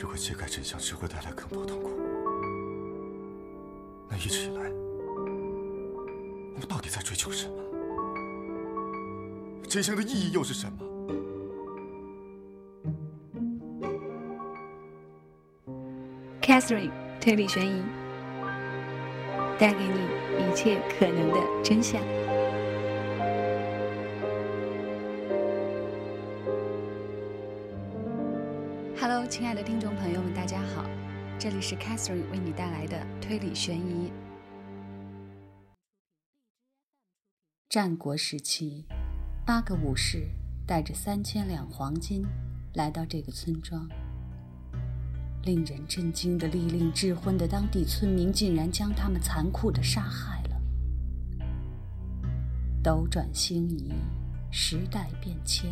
如果揭开真相只会带来更多痛苦，那一直以来，我们到底在追求什么？真相的意义又是什么？Catherine 推理悬疑，带给你一切可能的真相。亲爱的听众朋友们，大家好，这里是 Catherine 为你带来的推理悬疑。战国时期。八个武士带着三千两黄金来到这个村庄。令人震惊的利令智昏的当地村民竟然将他们残酷地杀害了。斗转星移，时代变迁，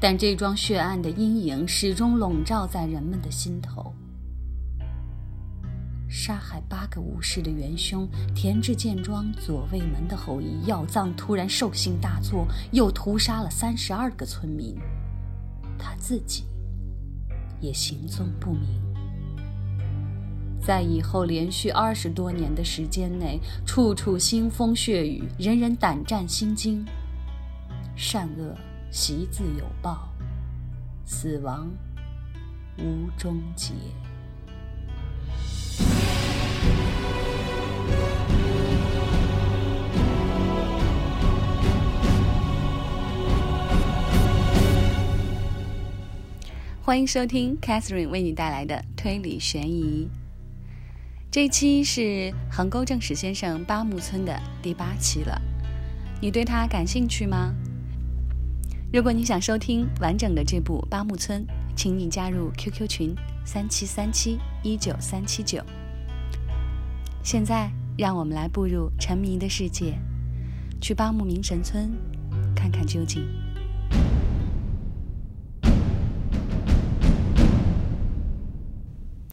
但这桩血案的阴影始终笼罩在人们的心头。杀害八个武士的元凶田志建庄左卫门的后裔药藏突然兽性大作，又屠杀了三十二个村民，他自己也行踪不明。在以后连续二十多年的时间内，处处腥风血雨，人人胆战心惊，善恶习自有报，死亡无终结。欢迎收听 Catherine 为你带来的推理悬疑。这期是横沟正史先生八木村的第八期了，你对他感兴趣吗？如果你想收听完整的这部八木村，请你加入 QQ 群三七三七一九三七九。现在，让我们来步入沉迷的世界，去八木明神村看看究竟。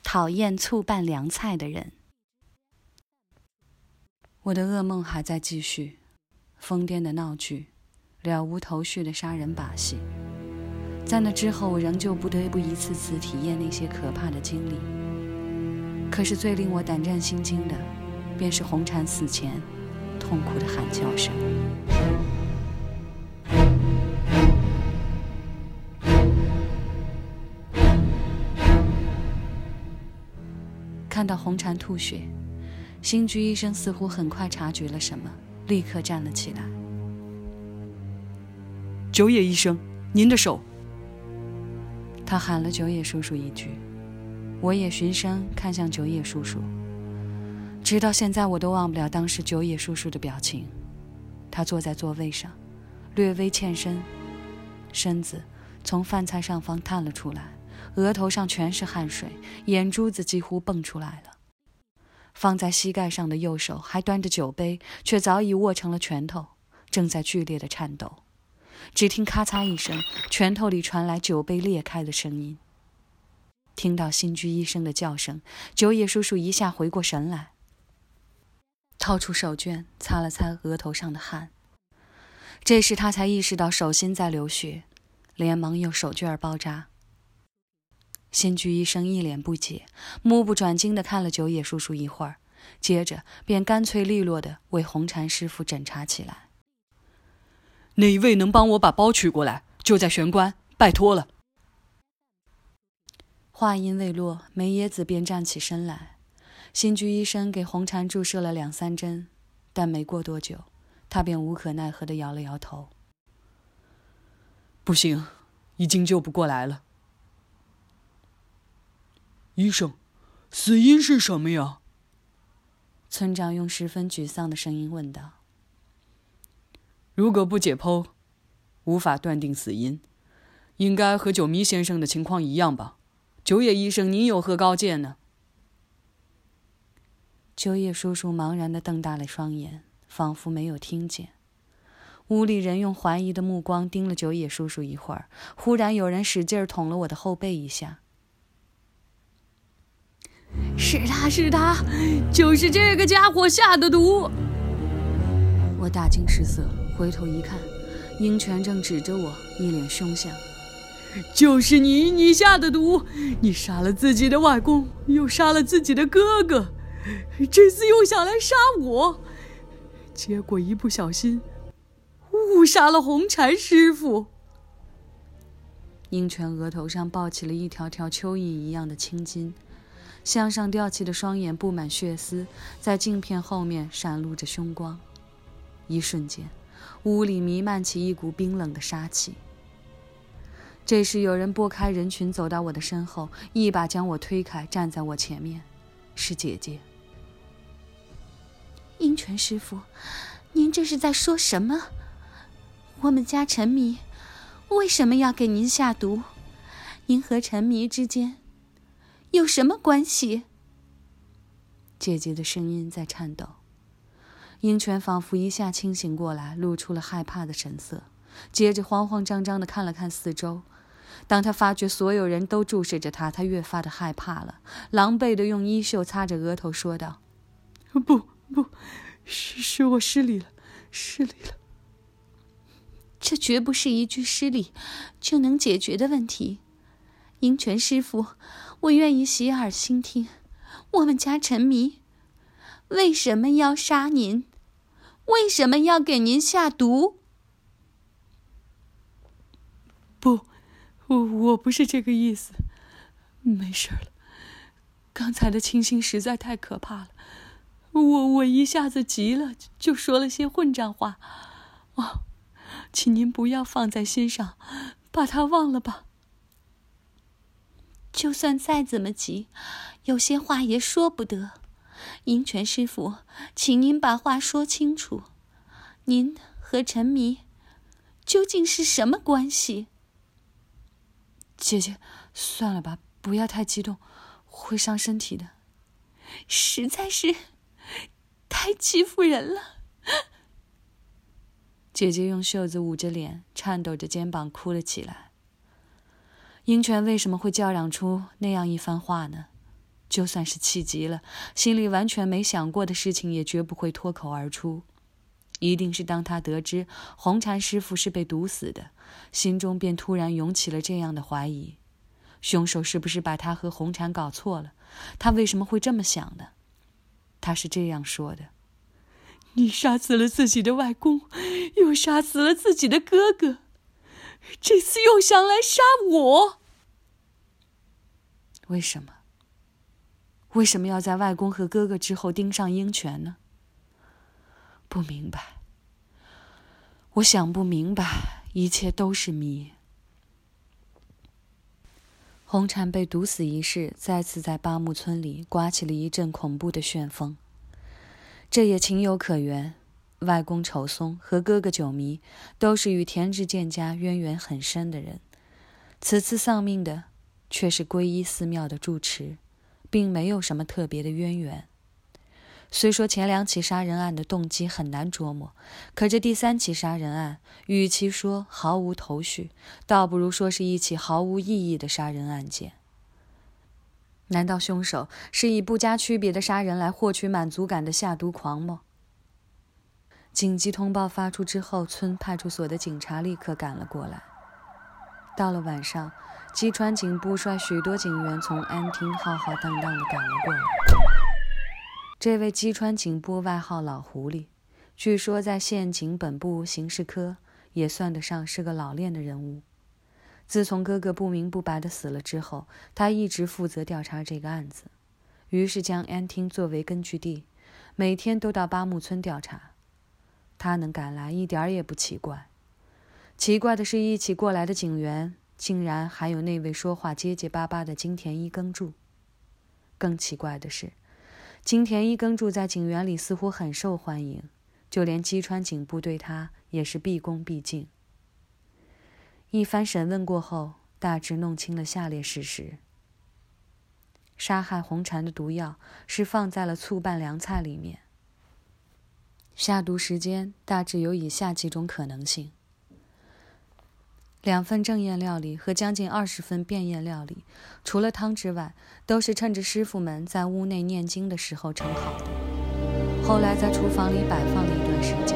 讨厌醋拌凉菜的人。我的噩梦还在继续，疯癫的闹剧，了无头绪的杀人把戏。在那之后，我仍旧不得不一次次体验那些可怕的经历。可是最令我胆战心惊的，便是红蝉死前痛苦的喊叫声。看到红蝉吐血，新居医生似乎很快察觉了什么，立刻站了起来。九野医生，您的手。他喊了九野叔叔一句，我也循声看向九野叔叔。直到现在，我都忘不了当时九野叔叔的表情。他坐在座位上，略微欠身，身子从饭菜上方探了出来。额头上全是汗水，眼珠子几乎蹦出来了。放在膝盖上的右手还端着酒杯，却早已握成了拳头，正在剧烈的颤抖。只听咔嚓一声，拳头里传来酒杯裂开的声音。听到新居医生的叫声，九野叔叔一下回过神来，掏出手绢擦了擦额头上的汗。这时他才意识到手心在流血，连忙用手绢包扎。新居医生一脸不解，目不转睛地看了九野叔叔一会儿，接着便干脆利落地为红禅师傅诊查起来。哪一位能帮我把包取过来？就在玄关，拜托了。话音未落，梅耶子便站起身来。新居医生给红蝉注射了两三针，但没过多久，他便无可奈何地摇了摇头：“不行，已经救不过来了。”医生，死因是什么呀？村长用十分沮丧的声音问道：“如果不解剖，无法断定死因，应该和九迷先生的情况一样吧？九野医生，您有何高见呢？”九野叔叔茫然的瞪大了双眼，仿佛没有听见。屋里人用怀疑的目光盯了九野叔叔一会儿，忽然有人使劲捅了我的后背一下。是他是他，就是这个家伙下的毒。我大惊失色，回头一看，鹰泉正指着我，一脸凶相。就是你，你下的毒，你杀了自己的外公，又杀了自己的哥哥，这次又想来杀我，结果一不小心误杀了红禅师傅。鹰泉额头上爆起了一条条蚯蚓一样的青筋，向上吊起的双眼布满血丝，在镜片后面闪露着凶光。一瞬间，屋里弥漫起一股冰冷的杀气。这时，有人拨开人群，走到我的身后，一把将我推开，站在我前面，是姐姐。鹰泉师傅，您这是在说什么？我们家陈迷为什么要给您下毒？您和陈迷之间有什么关系？姐姐的声音在颤抖。鹰泉仿佛一下清醒过来，露出了害怕的神色，接着慌慌张张地看了看四周。当他发觉所有人都注视着他，他越发的害怕了，狼狈的用衣袖擦着额头，说道：“不，不，是是我失礼了，失礼了。这绝不是一句失礼就能解决的问题。鹰泉师傅，我愿意洗耳倾听。我们家沉迷为什么要杀您？为什么要给您下毒？不。”我我不是这个意思，没事了。刚才的情形实在太可怕了，我我一下子急了，就说了些混账话。哦，请您不要放在心上，把它忘了吧。就算再怎么急，有些话也说不得。银泉师傅，请您把话说清楚。您和陈迷究竟是什么关系？姐姐，算了吧，不要太激动，会伤身体的。实在是太欺负人了。姐姐用袖子捂着脸，颤抖着肩膀哭了起来。鹰泉为什么会叫嚷出那样一番话呢？就算是气急了，心里完全没想过的事情，也绝不会脱口而出。一定是当他得知红禅师傅是被毒死的，心中便突然涌起了这样的怀疑：凶手是不是把他和红禅搞错了？他为什么会这么想呢？他是这样说的：“你杀死了自己的外公，又杀死了自己的哥哥，这次又想来杀我。为什么？为什么要在外公和哥哥之后盯上鹰泉呢？”不明白，我想不明白，一切都是谜。红禅被毒死一事，再次在八木村里刮起了一阵恐怖的旋风。这也情有可原，外公丑松和哥哥九迷都是与田志健家渊源很深的人，此次丧命的却是皈依寺庙的住持，并没有什么特别的渊源。虽说前两起杀人案的动机很难琢磨，可这第三起杀人案，与其说毫无头绪，倒不如说是一起毫无意义的杀人案件。难道凶手是以不加区别的杀人来获取满足感的下毒狂吗？紧急通报发出之后，村派出所的警察立刻赶了过来。到了晚上，吉川警部率许多警员从安厅浩浩荡荡地赶了过来。这位基川警部外号“老狐狸”，据说在县警本部刑事科也算得上是个老练的人物。自从哥哥不明不白的死了之后，他一直负责调查这个案子，于是将安厅作为根据地，每天都到八木村调查。他能赶来一点儿也不奇怪，奇怪的是一起过来的警员竟然还有那位说话结结巴巴的金田一耕助。更奇怪的是。金田一耕助在警员里似乎很受欢迎，就连基川警部对他也是毕恭毕敬。一番审问过后，大致弄清了下列事实：杀害红蝉的毒药是放在了醋拌凉菜里面。下毒时间大致有以下几种可能性。两份正宴料理和将近二十份便宴料理，除了汤之外，都是趁着师傅们在屋内念经的时候盛好的。后来在厨房里摆放了一段时间。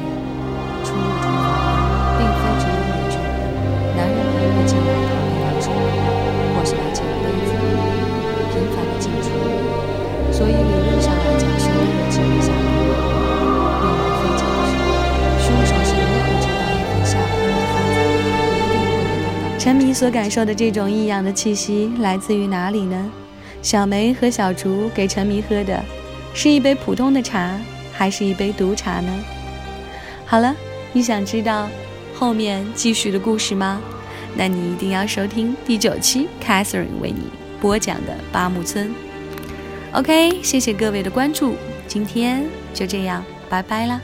出入厨房并非只有女眷，男人们也会进来讨论。水，或是来捡杯子，频繁的进出，所以被当到陈迷所感受的这种异样的气息来自于哪里呢？小梅和小竹给陈迷喝的，是一杯普通的茶，还是一杯毒茶呢？好了，你想知道后面继续的故事吗？那你一定要收听第九期 Catherine 为你播讲的八木村。OK，谢谢各位的关注，今天就这样，拜拜啦。